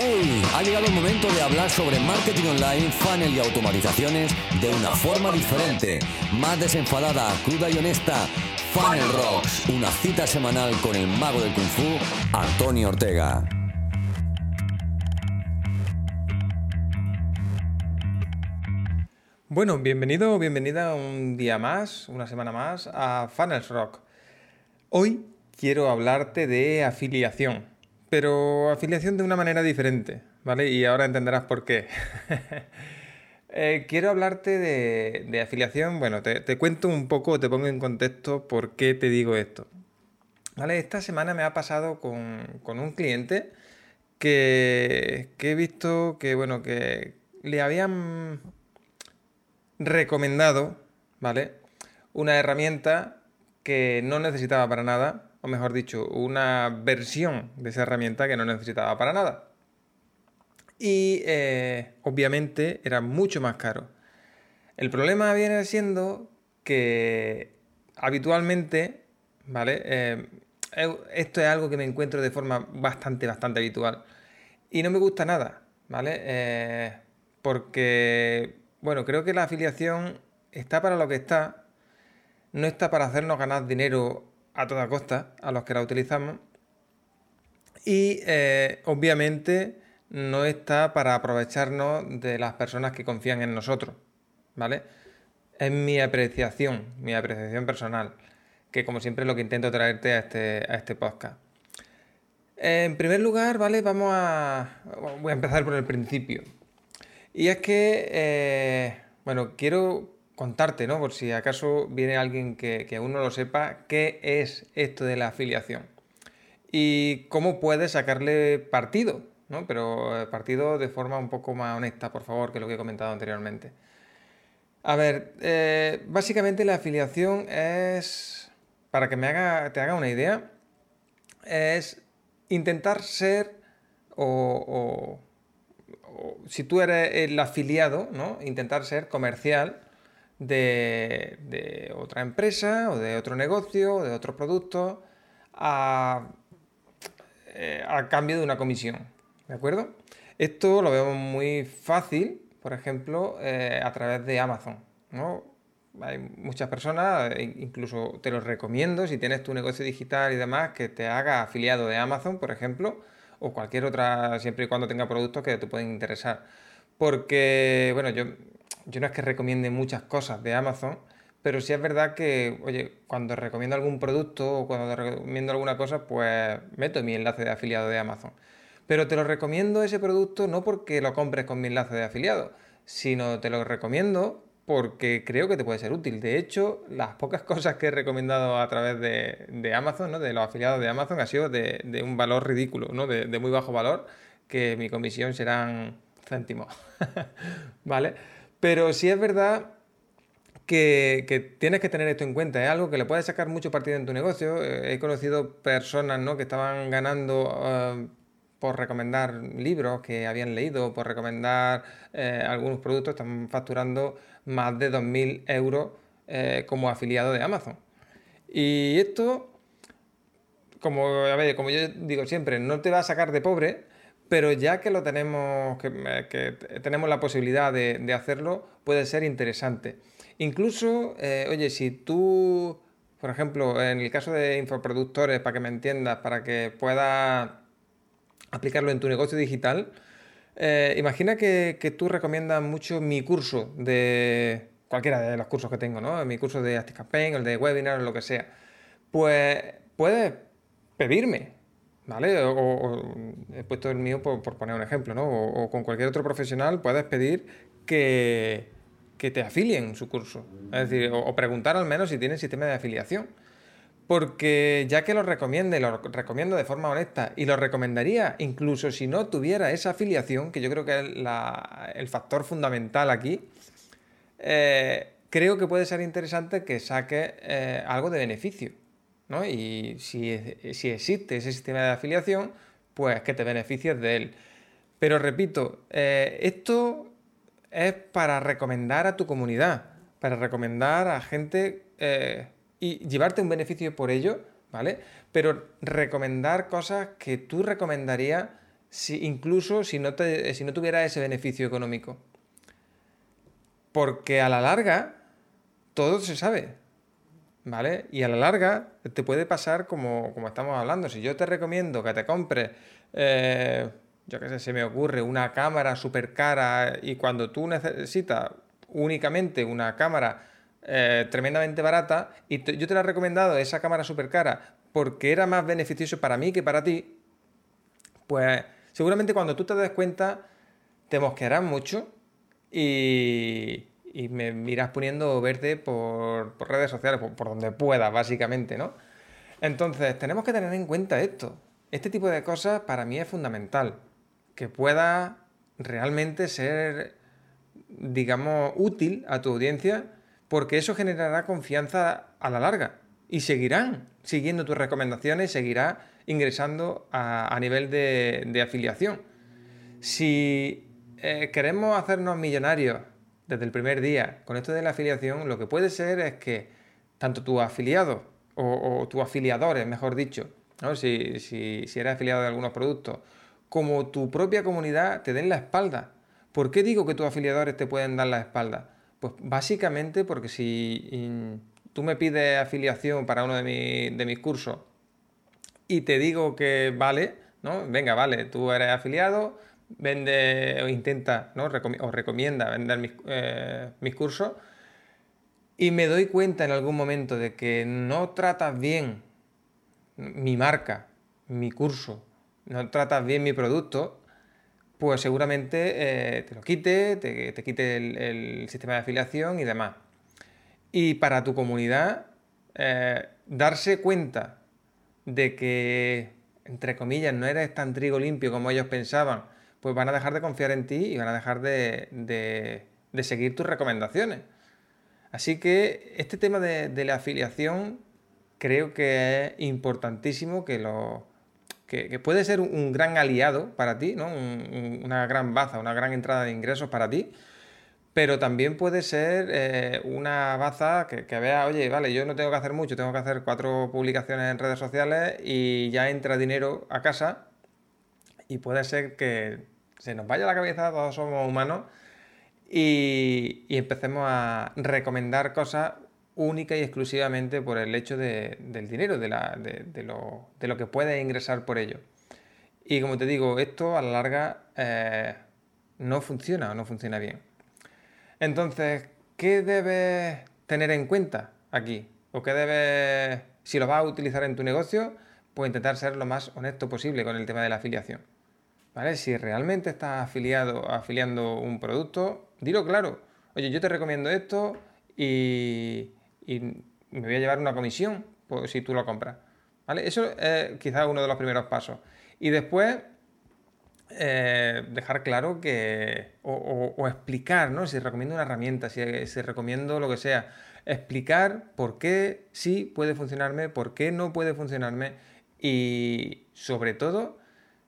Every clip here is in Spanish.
¡Hey! Ha llegado el momento de hablar sobre marketing online, funnel y automatizaciones de una forma diferente, más desenfadada, cruda y honesta. Funnel Rocks, una cita semanal con el mago del kung fu, Antonio Ortega. Bueno, bienvenido o bienvenida un día más, una semana más a Funnels Rock. Hoy quiero hablarte de afiliación, pero afiliación de una manera diferente, ¿vale? Y ahora entenderás por qué. Eh, quiero hablarte de, afiliación, bueno, te, cuento un poco, te pongo en contexto por qué te digo esto. ¿Vale? Esta semana me ha pasado con, un cliente que, que he visto que, bueno, que le habían recomendado, ¿vale? Una herramienta que no necesitaba para nada, mejor dicho, una versión de esa herramienta que no necesitaba para nada. Y eh, obviamente era mucho más caro. El problema viene siendo que habitualmente, ¿vale? Eh, esto es algo que me encuentro de forma bastante, bastante habitual. Y no me gusta nada, ¿vale? Eh, porque bueno, creo que la afiliación está para lo que está, no está para hacernos ganar dinero a toda costa a los que la utilizamos y eh, obviamente no está para aprovecharnos de las personas que confían en nosotros, ¿vale? Es mi apreciación, mi apreciación personal, que como siempre es lo que intento traerte a este, a este podcast. En primer lugar, ¿vale? Vamos a... Voy a empezar por el principio. Y es que, eh, bueno, quiero contarte, ¿no? Por si acaso viene alguien que, aún no lo sepa, qué es esto de la afiliación y cómo puedes sacarle partido, ¿no? Pero eh, partido de forma un poco más honesta, por favor, que lo que he comentado anteriormente. A ver, eh, básicamente la afiliación es, para que me haga, te haga una idea, es intentar ser o si tú eres el afiliado, ¿no? intentar ser comercial de, otra empresa o de otro negocio o de otro producto a, eh, a cambio de una comisión. ¿De acuerdo? Esto lo vemos muy fácil, por ejemplo, eh, a través de Amazon. ¿no? Hay muchas personas, e incluso te los recomiendo, si tienes tu negocio digital y demás, que te haga afiliado de Amazon, por ejemplo, o cualquier otra, siempre y cuando tenga productos que te pueden interesar. Porque, bueno, yo, yo no es que recomiende muchas cosas de Amazon, pero sí es verdad que, oye, cuando recomiendo algún producto o cuando recomiendo alguna cosa, pues meto mi enlace de afiliado de Amazon. Pero te lo recomiendo ese producto no porque lo compres con mi enlace de afiliado, sino te lo recomiendo porque creo que te puede ser útil. De hecho, las pocas cosas que he recomendado a través de, Amazon, ¿no? de los afiliados de Amazon, ha sido de, un valor ridículo, ¿no? de, muy bajo valor, que mi comisión serán céntimos. ¿Vale? Pero sí es verdad que, tienes que tener esto en cuenta. Es algo que le puedes sacar mucho partido en tu negocio. Eh, he conocido personas ¿no? que estaban ganando eh, por recomendar libros que habían leído, por recomendar eh, algunos productos, están facturando más de 2.000 euros como afiliado de Amazon. Y esto, como, como yo digo siempre, no te va a sacar de pobre, pero ya que lo tenemos, que, eh, tenemos la posibilidad de, hacerlo, puede ser interesante. Incluso, oye, si tú, por ejemplo, en el caso de infoproductores, para que me entiendas, para que puedas aplicarlo en tu negocio digital, eh, imagina que, tú recomiendas mucho mi curso de cualquiera de los cursos que tengo, ¿no? Mi curso de ActiveCampaign, el de webinar, lo que sea. Pues puedes pedirme, ¿vale? O, he puesto el mío por, poner un ejemplo, ¿no? O, con cualquier otro profesional puedes pedir que, que te afilien su curso. Es decir, o, preguntar al menos si tienen sistema de afiliación porque ya que lo recomiende, lo recomiendo de forma honesta y lo recomendaría incluso si no tuviera esa afiliación, que yo creo que es el factor fundamental aquí, eh, creo que puede ser interesante que saque eh, algo de beneficio. ¿No? Y si, existe ese sistema de afiliación, pues que te beneficies de él. Pero repito, eh, esto es para recomendar a tu comunidad, para recomendar a gente y llevarte un beneficio por ello, ¿vale? Pero recomendar cosas que tú recomendarías si, incluso si no, si no tuviera ese beneficio económico. Porque a la larga, todo se sabe. ¿Vale? Y a la larga te puede pasar como, estamos hablando. Si yo te recomiendo que te compres, eh, yo qué sé, se me ocurre, una cámara súper cara y cuando tú necesitas únicamente una cámara eh, tremendamente barata y yo te la he recomendado esa cámara súper cara porque era más beneficioso para mí que para ti, pues seguramente cuando tú te des cuenta te mosquearás mucho y, me miras poniendo verde por, redes sociales, por, donde puedas, básicamente, ¿no? Entonces, tenemos que tener en cuenta esto. Este tipo de cosas para mí es fundamental. Que pueda realmente ser, digamos, útil a tu audiencia, porque eso generará confianza a la larga y seguirán siguiendo tus recomendaciones, seguirá ingresando a, nivel de, afiliación. Si eh, queremos hacernos millonarios desde el primer día con esto de la afiliación, lo que puede ser es que tanto tu afiliado o, tus afiliadores, mejor dicho, si, si, eres afiliado de algunos productos, como tu propia comunidad te den la espalda. ¿Por qué digo que tus afiliadores te pueden dar la espalda? Pues básicamente porque si tú me pides afiliación para uno de, mis cursos y te digo que vale, ¿no? Venga, vale, tú eres afiliado, vende o intenta, ¿no? o recomienda vender mis, eh, mis cursos y me doy cuenta en algún momento de que no tratas bien mi marca, mi curso, no tratas bien mi producto, pues seguramente eh, te lo quite, te, quite el, sistema de afiliación y demás. Y para tu comunidad, eh, darse cuenta de que, entre comillas, no eres tan trigo limpio como ellos pensaban, pues van a dejar de confiar en ti y van a dejar de, seguir tus recomendaciones. Así que este tema de, la afiliación creo que es importantísimo que lo, que, puede ser un gran aliado para ti, ¿no? una gran baza, una gran entrada de ingresos para ti, pero también puede ser eh, una baza que, vea, oye, vale, yo no tengo que hacer mucho, tengo que hacer cuatro publicaciones en redes sociales y ya entra dinero a casa y puede ser que se nos vaya la cabeza, todos somos humanos, y, empecemos a recomendar cosas única y exclusivamente por el hecho del dinero, de, lo, que puedes ingresar por ello. Y como te digo, esto a la larga eh, no funciona o no funciona bien. Entonces, ¿qué debes tener en cuenta aquí? ¿O qué debes, si lo vas a utilizar en tu negocio, pues intentar ser lo más honesto posible con el tema de la afiliación? Si realmente estás afiliado, afiliando un producto, dilo claro. Oye, yo te recomiendo esto y, me voy a llevar una comisión pues, si tú lo compras. ¿Vale? Eso es quizás uno de los primeros pasos. Y después, eh, dejar claro que, o, explicar, ¿no? Si recomiendo una herramienta, si, si, recomiendo lo que sea, explicar por qué sí puede funcionarme, por qué no puede funcionarme y sobre todo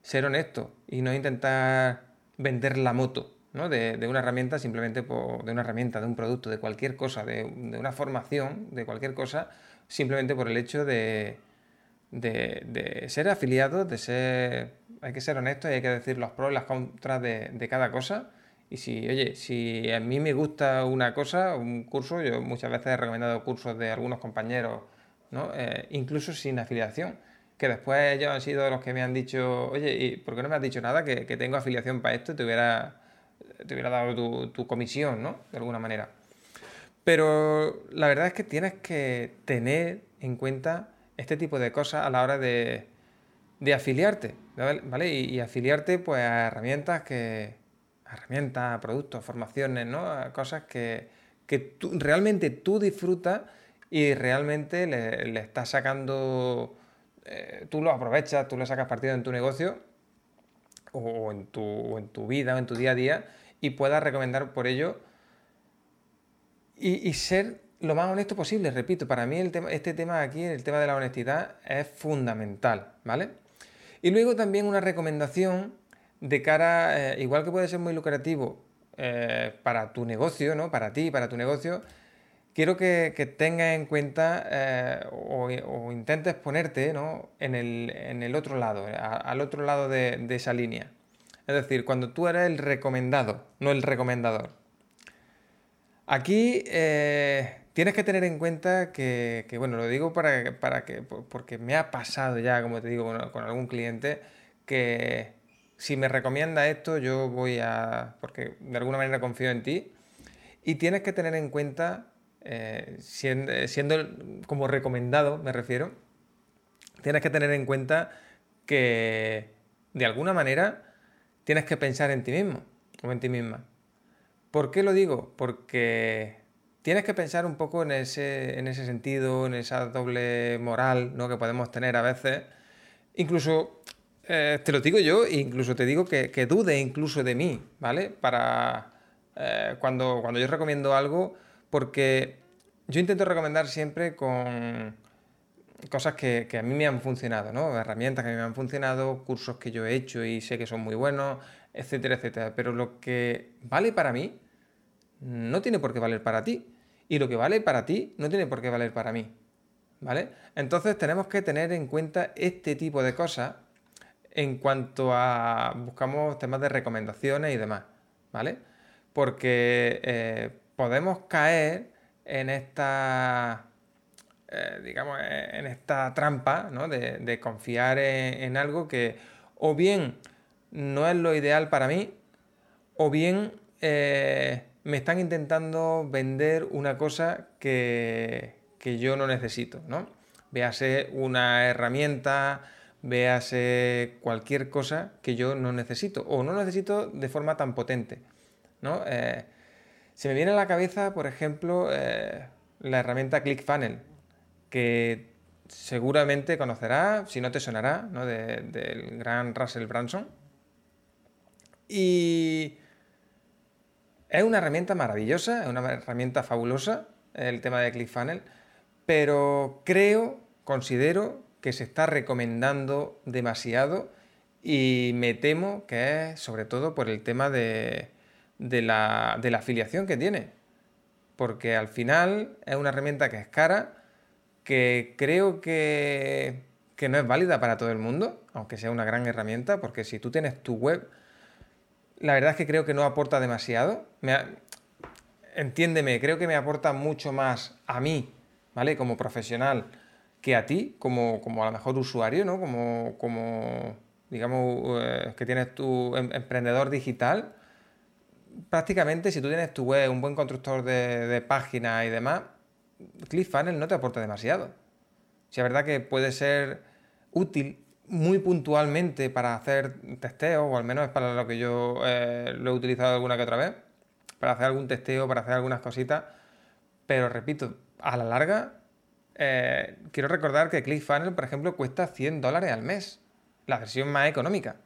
ser honesto y no intentar vender la moto ¿no? de, una herramienta simplemente por, de una herramienta, de un producto, de cualquier cosa, de, una formación, de cualquier cosa, simplemente por el hecho de, de ser afiliado, de ser hay que ser honesto y hay que decir los pros y las contras de, cada cosa. Y si, oye, si a mí me gusta una cosa, un curso, yo muchas veces he recomendado cursos de algunos compañeros, ¿no? Eh, incluso sin afiliación, que después ellos han sido los que me han dicho, oye, ¿y por qué no me has dicho nada? Que, tengo afiliación para esto, te hubiera, te hubiera dado tu, tu comisión, ¿no? De alguna manera. Pero la verdad es que tienes que tener en cuenta este tipo de cosas a la hora de, de afiliarte, ¿vale? Y, afiliarte pues a herramientas que, herramientas, productos, formaciones, ¿no? cosas que, tú, realmente tú disfrutas y realmente le, estás sacando, eh, tú lo aprovechas, tú le sacas partido en tu negocio o en tu, en tu vida o en tu día a día y puedas recomendar por ello y, y ser lo más honesto posible, repito, para mí el tema, este tema aquí, el tema de la honestidad, es fundamental, ¿vale? Y luego también una recomendación de cara, eh, igual que puede ser muy lucrativo eh, para tu negocio, ¿no? Para ti, para tu negocio, quiero que, tengas en cuenta eh, o, intentes ponerte ¿no? en, el, otro lado, al otro lado de, esa línea. Es decir, cuando tú eres el recomendado, no el recomendador. Aquí eh, tienes que tener en cuenta que, bueno, lo digo para, para, que, porque me ha pasado ya, como te digo, con, algún cliente, que si me recomienda esto, yo voy a, porque de alguna manera confío en ti, y tienes que tener en cuenta, eh, siendo, siendo como recomendado, me refiero, tienes que tener en cuenta que de alguna manera tienes que pensar en ti mismo o en ti misma. ¿Por qué lo digo? Porque tienes que pensar un poco en ese, en ese sentido, en esa doble moral ¿no? que podemos tener a veces. Incluso, eh, te lo digo yo, e incluso te digo que, dude incluso de mí, ¿vale? Para eh, cuando, cuando yo recomiendo algo, porque yo intento recomendar siempre con cosas que, a mí me han funcionado, ¿no? Herramientas que a mí me han funcionado, cursos que yo he hecho y sé que son muy buenos, etcétera, etcétera. Pero lo que vale para mí no tiene por qué valer para ti. Y lo que vale para ti no tiene por qué valer para mí. ¿Vale? Entonces tenemos que tener en cuenta este tipo de cosas en cuanto a buscamos temas de recomendaciones y demás. ¿Vale? Porque eh, podemos caer en esta eh, digamos, eh, en esta trampa de, confiar en, algo que o bien no es lo ideal para mí, o bien eh, me están intentando vender una cosa que, yo no necesito, ¿no? Véase una herramienta, véase cualquier cosa que yo no necesito, o no necesito de forma tan potente, ¿no? Se me viene a la cabeza, por ejemplo, la herramienta ClickFunnels que seguramente conocerás, si no te sonará, ¿no? del gran Russell Branson. Y es una herramienta maravillosa, es una herramienta fabulosa, el tema de ClickFunnels, pero creo, considero que se está recomendando demasiado y me temo que es sobre todo por el tema de, de, la, de la afiliación que tiene. Porque al final es una herramienta que es cara, que creo que, no es válida para todo el mundo, aunque sea una gran herramienta, porque si tú tienes tu web, la verdad es que creo que no aporta demasiado. entiéndeme, creo que me aporta mucho más a mí, ¿vale? Como profesional, que a ti, como, como a lo mejor usuario, ¿no? Como, como digamos, eh, que tienes tu em, emprendedor digital. Prácticamente, si tú tienes tu web, un buen constructor de, de páginas y demás, ClickFunnels no te aporta demasiado. Si es verdad que puede ser útil muy puntualmente para hacer testeo, o al menos es para lo que yo eh, lo he utilizado alguna que otra vez, para hacer algún testeo, para hacer algunas cositas, pero repito, a la larga, eh, quiero recordar que ClickFunnels, por ejemplo, cuesta 100 dólares al mes, la versión más económica.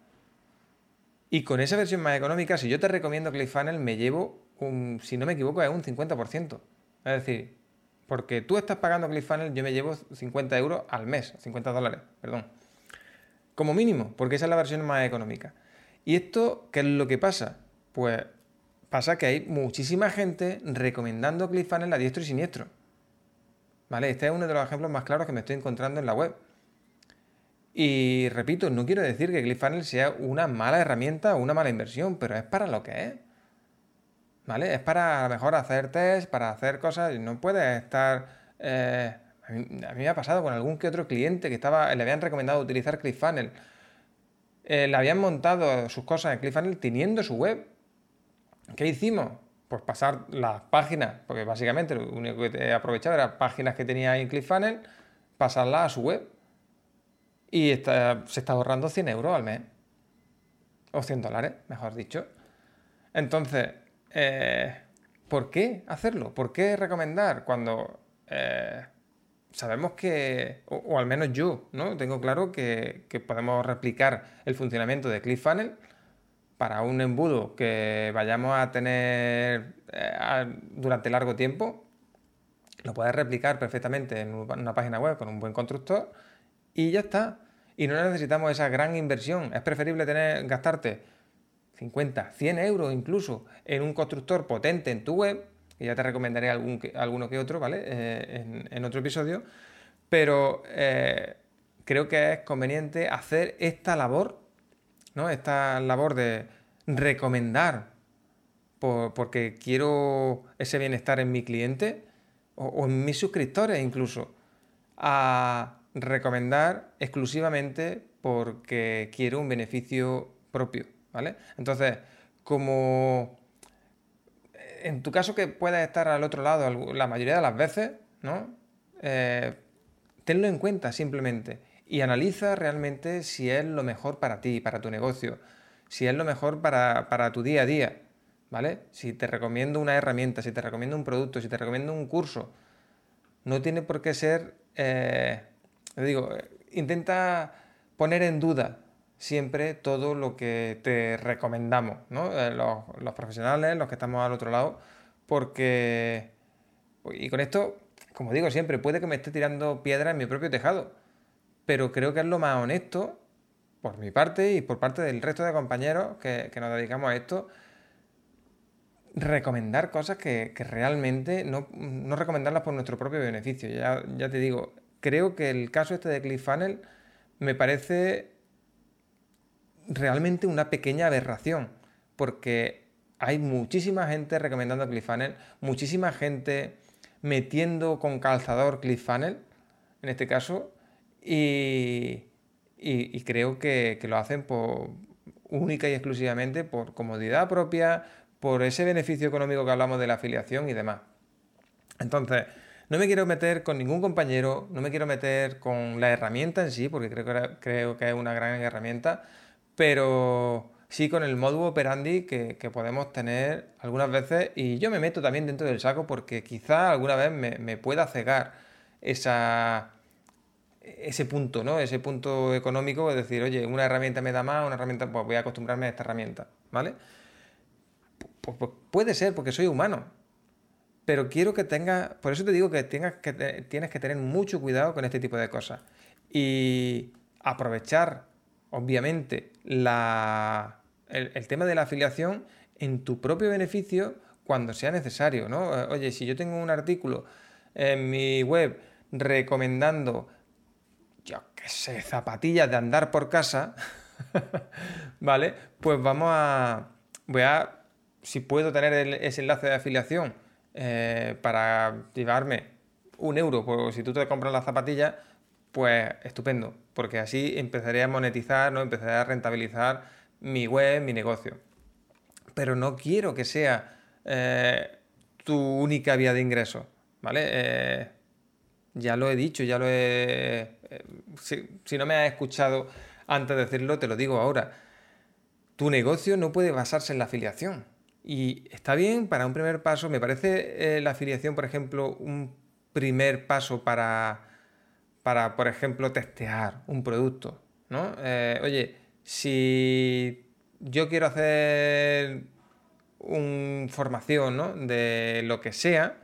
Y con esa versión más económica, si yo te recomiendo ClickFunnels, me llevo, un, si no me equivoco, es un 50%. Es decir, porque tú estás pagando ClickFunnels, yo me llevo 50 euros al mes, 50 dólares, perdón. Como mínimo, porque esa es la versión más económica. ¿Y esto qué es lo que pasa? Pues pasa que hay muchísima gente recomendando ClickFunnels a diestro y siniestro. ¿Vale? Este es uno de los ejemplos más claros que me estoy encontrando en la web. Y repito, no quiero decir que ClickFunnels sea una mala herramienta o una mala inversión, pero es para lo que es. ¿vale? Es para a lo mejor hacer test, para hacer cosas, no puedes estar... Eh, a, mí, me ha pasado con algún que otro cliente que estaba, le habían recomendado utilizar ClickFunnels. Eh, le habían montado sus cosas en ClickFunnels teniendo su web. ¿Qué hicimos? Pues pasar las páginas, porque básicamente lo único que he aprovechado era páginas que tenía en ClickFunnels, pasarlas a su web. Y se está ahorrando 100 euros al mes. O 100 dólares, mejor dicho. Entonces, eh, ¿por qué hacerlo? ¿Por qué recomendar cuando eh, sabemos que, o, al menos yo, ¿no? Tengo claro que, podemos replicar el funcionamiento de ClickFunnels para un embudo que vayamos a tener eh, durante largo tiempo, lo puedes replicar perfectamente en una página web con un buen constructor y ya está. Y no necesitamos esa gran inversión. Es preferible tener, gastarte 50, 100 euros incluso en un constructor potente en tu web, que ya te recomendaré algún, alguno que otro, ¿vale? Eh, en, otro episodio, pero eh, creo que es conveniente hacer esta labor ¿no? Esta labor de recomendar porque quiero ese bienestar en mi cliente o, en mis suscriptores incluso, a recomendar exclusivamente porque quiero un beneficio propio, ¿vale? Entonces, como en tu caso que puedas estar al otro lado la mayoría de las veces, ¿no? Eh, tenlo en cuenta simplemente y analiza realmente si es lo mejor para ti, para tu negocio, si es lo mejor para, tu día a día, ¿vale? Si te recomiendo una herramienta, si te recomiendo un producto, si te recomiendo un curso, no tiene por qué ser, eh, digo, intenta poner en duda siempre todo lo que te recomendamos, ¿no? Eh, los, profesionales, los que estamos al otro lado, porque, y con esto, como digo siempre, puede que me esté tirando piedra en mi propio tejado, pero creo que es lo más honesto, por mi parte y por parte del resto de compañeros que, nos dedicamos a esto, recomendar cosas que, realmente no, recomendarlas por nuestro propio beneficio. Ya, ya te digo, creo que el caso este de ClickFunnels me parece realmente una pequeña aberración, porque hay muchísima gente recomendando ClickFunnels, muchísima gente metiendo con calzador ClickFunnels, en este caso, y, creo que, lo hacen por, única y exclusivamente por comodidad propia, por ese beneficio económico que hablamos de la afiliación y demás. Entonces, no me quiero meter con ningún compañero, no me quiero meter con la herramienta en sí, porque creo que, creo que es una gran herramienta, pero sí con el modo operandi que, podemos tener algunas veces y yo me meto también dentro del saco porque quizá alguna vez me, pueda cegar esa, ese punto, ¿no? Ese punto económico, es decir, oye, una herramienta me da más, una herramienta, pues voy a acostumbrarme a esta herramienta, ¿vale? Puede ser porque soy humano, pero quiero que tengas, por eso te digo que, tengas que tienes que tener mucho cuidado con este tipo de cosas y aprovechar obviamente, el, tema de la afiliación en tu propio beneficio cuando sea necesario, ¿no? Eh, oye, si yo tengo un artículo en mi web recomendando, yo qué sé, zapatillas de andar por casa, ¿vale? Pues vamos a, voy a, si puedo tener ese enlace de afiliación eh, para llevarme un euro por si tú te compras las zapatillas, pues estupendo, porque así empezaré a monetizar, ¿no? empezaré a rentabilizar mi web, mi negocio. Pero no quiero que sea eh, tu única vía de ingreso, ¿vale? Eh, ya lo he dicho, ya lo he... Eh, si, no me has escuchado antes de decirlo, te lo digo ahora. Tu negocio no puede basarse en la afiliación. Y está bien para un primer paso, me parece la afiliación, por ejemplo, un primer paso para para, por ejemplo, testear un producto, ¿no? Eh, oye, si yo quiero hacer una formación ¿no? de lo que sea,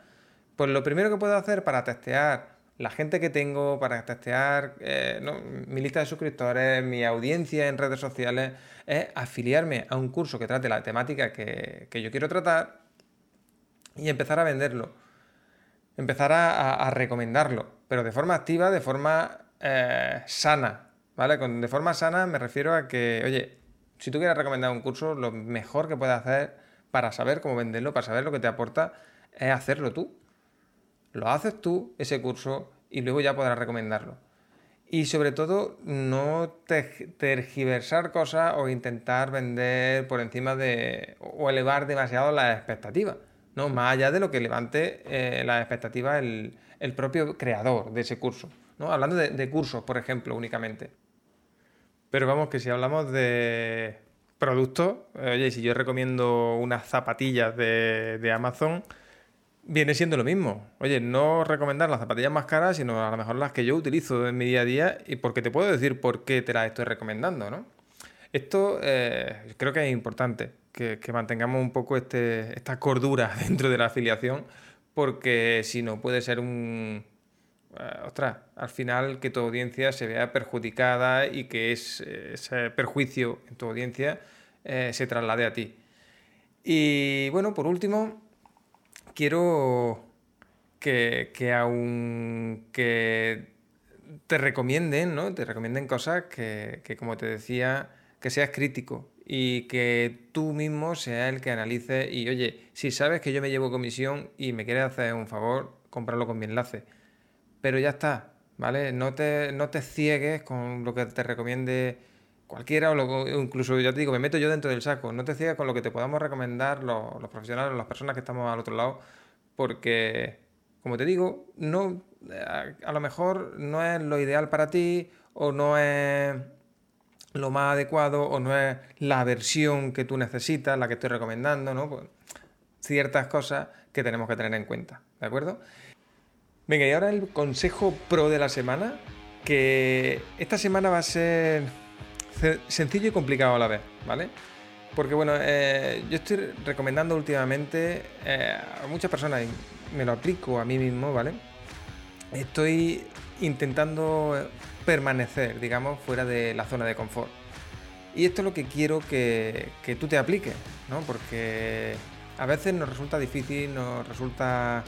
pues lo primero que puedo hacer para testear la gente que tengo, para testear eh, mi lista de suscriptores, mi audiencia en redes sociales, es afiliarme a un curso que trate la temática que, yo quiero tratar y empezar a venderlo, empezar a recomendarlo pero de forma activa, de forma eh, sana, ¿vale? de forma sana me refiero a que, oye, si tú quieres recomendar un curso, lo mejor que puedes hacer para saber cómo venderlo, para saber lo que te aporta, es hacerlo tú. Lo haces tú, ese curso, y luego ya podrás recomendarlo. Y sobre todo, no tergiversar cosas o intentar vender por encima de. o elevar demasiado las expectativas. ¿no? Más allá de lo que levante eh, las expectativas el, el propio creador de ese curso. ¿no? Hablando de, cursos, por ejemplo, únicamente. Pero vamos, que si hablamos de productos, oye, si yo recomiendo unas zapatillas de, Amazon, viene siendo lo mismo. Oye, no recomendar las zapatillas más caras, sino a lo mejor las que yo utilizo en mi día a día y porque te puedo decir por qué te las estoy recomendando, ¿no? Esto eh, creo que es importante, que, mantengamos un poco este, esta cordura dentro de la afiliación porque si no puede ser un... Eh, ostras, al final que tu audiencia se vea perjudicada y que ese perjuicio en tu audiencia eh, se traslade a ti. Y bueno, por último, quiero que, que aunque te recomienden, ¿no? Te recomienden cosas que, que, como te decía, que seas crítico y que tú mismo seas el que analice y oye, si sabes que yo me llevo comisión y me quieres hacer un favor, comprarlo con mi enlace. Pero ya está, ¿vale? No te, no te ciegues con lo que te recomiende cualquiera o, incluso ya te digo, me meto yo dentro del saco. No te ciegues con lo que te podamos recomendar los, profesionales, las personas que estamos al otro lado, porque, como te digo, no, a lo mejor no es lo ideal para ti o no es lo más adecuado o no es la versión que tú necesitas, la que estoy recomendando, ¿no? Pues, ciertas cosas que tenemos que tener en cuenta, ¿de acuerdo? Venga, y ahora el consejo pro de la semana, que esta semana va a ser sencillo y complicado a la vez, ¿vale? Porque bueno, eh, yo estoy recomendando últimamente eh, a muchas personas, y me lo aplico a mí mismo, ¿vale? Estoy intentando permanecer, digamos, fuera de la zona de confort. Y esto es lo que quiero que, tú te apliques, ¿no? Porque a veces nos resulta difícil, nos resulta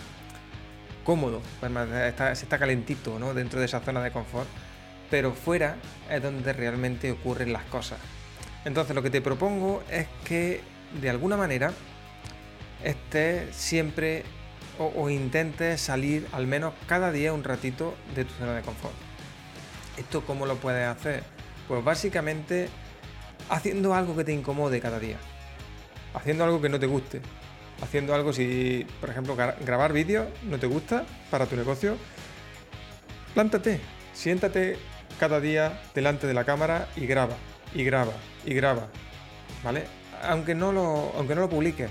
cómodo, se está calentito, ¿no? Dentro de esa zona de confort, pero fuera es donde realmente ocurren las cosas. Entonces lo que te propongo es que de alguna manera estés siempre o, o intentes salir al menos cada día un ratito de tu zona de confort. ¿Esto cómo lo puedes hacer? Pues básicamente haciendo algo que te incomode cada día. Haciendo algo que no te guste. Haciendo algo si, por ejemplo, grabar vídeos no te gusta para tu negocio. Plántate, siéntate cada día delante de la cámara y graba, y graba, y graba. ¿Vale? Aunque no lo, aunque no lo publiques,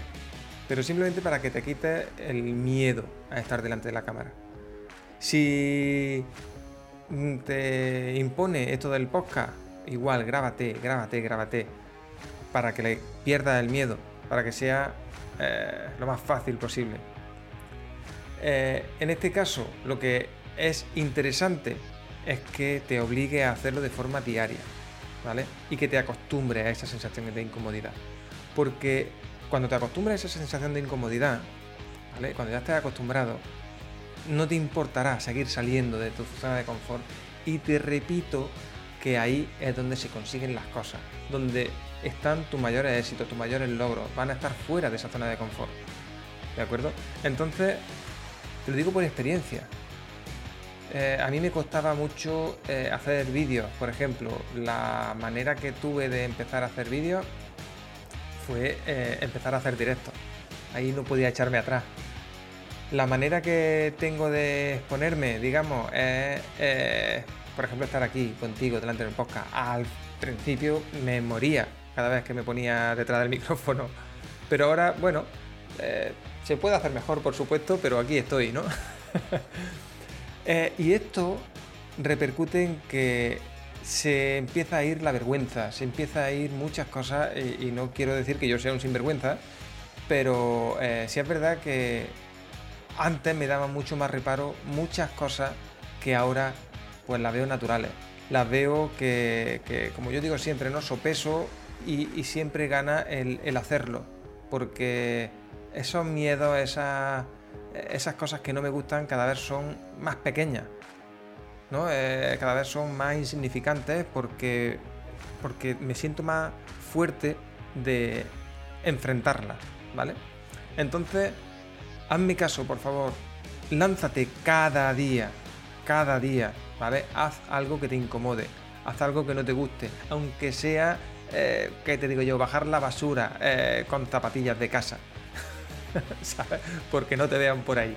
pero simplemente para que te quites el miedo a estar delante de la cámara. Si te impone esto del podcast, igual, grábate, grábate, grábate, para que le pierda el miedo, para que sea eh, lo más fácil posible. Eh, en este caso, lo que es interesante es que te obligue a hacerlo de forma diaria, ¿vale? Y que te acostumbre a esa sensación de incomodidad. Porque cuando te acostumbras a esa sensación de incomodidad, ¿vale? Cuando ya estés acostumbrado, no te importará seguir saliendo de tu zona de confort. Y te repito que ahí es donde se consiguen las cosas, donde están tus mayores éxitos, tus mayores logros, van a estar fuera de esa zona de confort. ¿De acuerdo? Entonces, te lo digo por experiencia. Eh, a mí me costaba mucho eh, hacer vídeos, por ejemplo, la manera que tuve de empezar a hacer vídeos fue eh, empezar a hacer directos. Ahí no podía echarme atrás la manera que tengo de exponerme, digamos, es, por ejemplo, estar aquí contigo delante del podcast. Al principio me moría cada vez que me ponía detrás del micrófono. Pero ahora, bueno, se puede hacer mejor, por supuesto, pero aquí estoy, ¿no? Eh, y esto repercute en que se empieza a ir la vergüenza, se empieza a ir muchas cosas, y, no quiero decir que yo sea un sinvergüenza, pero sí es verdad que antes me daban mucho más reparo muchas cosas que ahora pues las veo naturales. Las veo que, como yo digo siempre, no sopeso y, y siempre gana el, hacerlo. Porque esos miedos, esas, esas cosas que no me gustan cada vez son más pequeñas. ¿no? Eh, cada vez son más insignificantes porque, porque me siento más fuerte de enfrentarlas. ¿Vale? Entonces, hazme caso, por favor. Lánzate cada día, cada día, ¿vale? Haz algo que te incomode, haz algo que no te guste, aunque sea, eh, ¿qué te digo yo? Bajar la basura eh, con zapatillas de casa, Porque no te vean por ahí.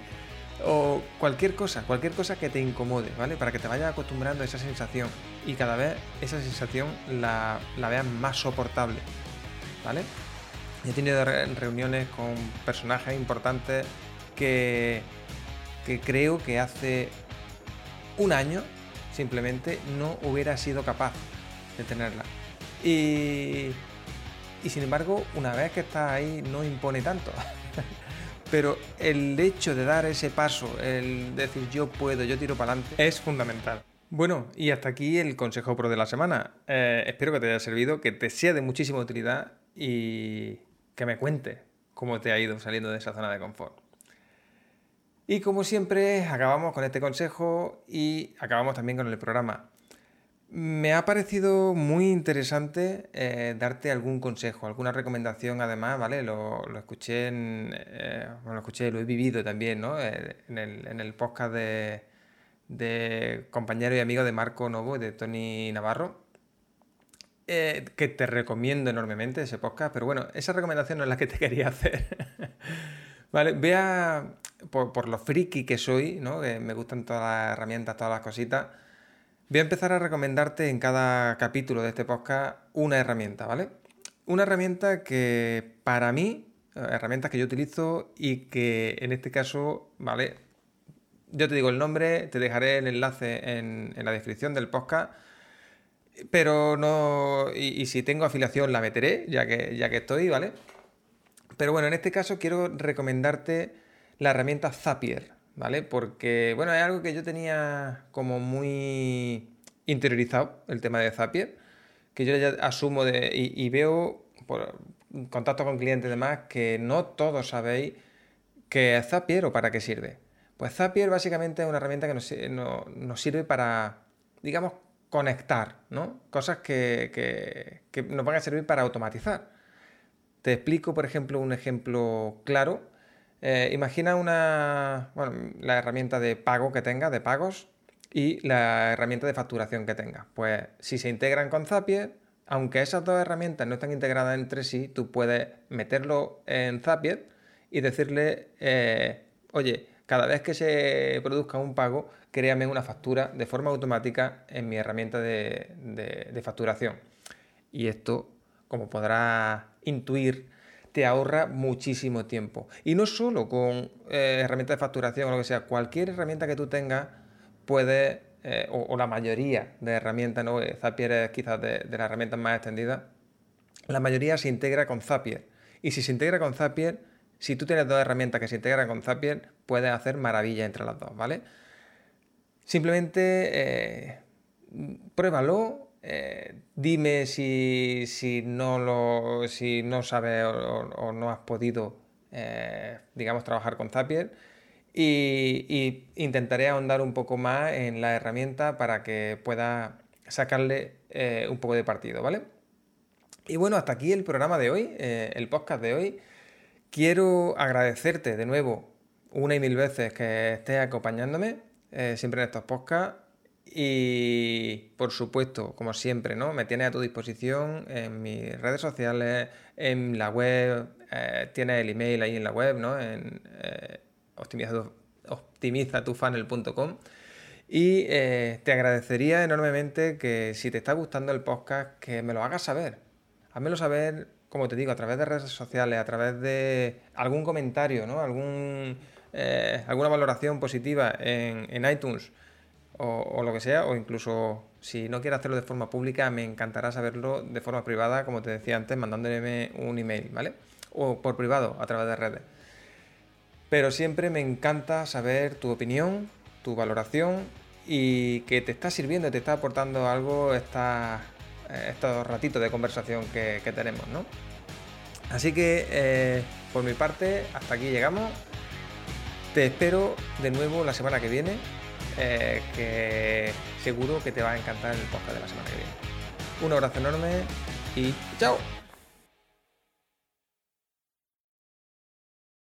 O cualquier cosa, cualquier cosa que te incomode, ¿vale? Para que te vayas acostumbrando a esa sensación y cada vez esa sensación la, veas más soportable, ¿vale? He tenido reuniones con personajes importantes que, creo que hace un año simplemente no hubiera sido capaz de tenerla. Y, y sin embargo, una vez que estás ahí, no impone tanto. Pero el hecho de dar ese paso, el decir yo puedo, yo tiro para adelante, es fundamental. Bueno, y hasta aquí el consejo pro de la semana. Eh, espero que te haya servido, que te sea de muchísima utilidad y que me cuente cómo te ha ido saliendo de esa zona de confort. Y como siempre, acabamos con este consejo y acabamos también con el programa. Me ha parecido muy interesante eh, darte algún consejo, alguna recomendación además, ¿vale? Lo, escuché en, eh, lo escuché, lo he vivido también, ¿no? Eh, en, el, podcast de, de compañero y amigo de Marco Novo y de Tony Navarro, que te recomiendo enormemente ese podcast, pero bueno, esa recomendación no es la que te quería hacer. vale, vea por, por, lo friki que soy, ¿no? Que me gustan todas las herramientas, todas las cositas Voy a empezar a recomendarte en cada capítulo de este podcast una herramienta, ¿vale? Una herramienta que para mí, herramientas que yo utilizo y que en este caso, ¿vale? Yo te digo el nombre, te dejaré el enlace en, la descripción del podcast, pero no. Y, si tengo afiliación la meteré, ya que, ya que estoy, ¿vale? Pero bueno, en este caso quiero recomendarte la herramienta Zapier. ¿Vale? Porque, bueno, es algo que yo tenía como muy interiorizado, el tema de Zapier, que yo ya asumo y, veo por contacto con clientes y demás que no todos sabéis qué es Zapier o para qué sirve. Pues Zapier básicamente es una herramienta que nos, sirve para, digamos, conectar, ¿no? Cosas que, que nos van a servir para automatizar. Te explico, por ejemplo, un ejemplo claro eh, imagina una, bueno, la herramienta de pago que tenga, de pagos, y la herramienta de facturación que tenga. Pues si se integran con Zapier, aunque esas dos herramientas no están integradas entre sí, tú puedes meterlo en Zapier y decirle, eh, oye, cada vez que se produzca un pago, créame una factura de forma automática en mi herramienta de, de facturación. Y esto, como podrás intuir, te ahorra muchísimo tiempo. Y no solo con eh, herramientas de facturación o lo que sea, cualquier herramienta que tú tengas puede, eh, o, la mayoría de herramientas, ¿no? Eh, Zapier es quizás de, las herramientas más extendidas, la mayoría se integra con Zapier. Y si se integra con Zapier, si tú tienes dos herramientas que se integran con Zapier, puedes hacer maravillas entre las dos, ¿vale? Simplemente pruébalo, eh, dime si, no lo, si no sabes o, no has podido, eh, digamos, trabajar con Zapier. Y, intentaré ahondar un poco más en la herramienta para que pueda sacarle eh, un poco de partido, ¿vale? Y bueno, hasta aquí el programa de hoy, el podcast de hoy. Quiero agradecerte de nuevo una y mil veces que estés acompañándome siempre en estos podcasts y por supuesto, como siempre, ¿no? Me tienes a tu disposición en mis redes sociales, en la web, eh, tienes el email ahí en la web, ¿no? En eh, optimizatufunnel.com. Y eh, te agradecería enormemente que si te está gustando el podcast, que me lo hagas saber. Házmelo saber, como te digo, a través de redes sociales, a través de algún comentario, ¿no? Algún, alguna valoración positiva en, en iTunes o, lo que sea, o incluso si no quieres hacerlo de forma pública, me encantará saberlo de forma privada, como te decía antes, mandándome un email, ¿vale? O por privado, a través de redes. Pero siempre me encanta saber tu opinión, tu valoración y que te está sirviendo, te está aportando algo esta, estos ratitos de conversación que, tenemos, ¿no? Así que, eh, por mi parte, hasta aquí llegamos. Te espero de nuevo la semana que viene eh, que seguro que te va a encantar el podcast de la semana que viene. Un abrazo enorme y chao.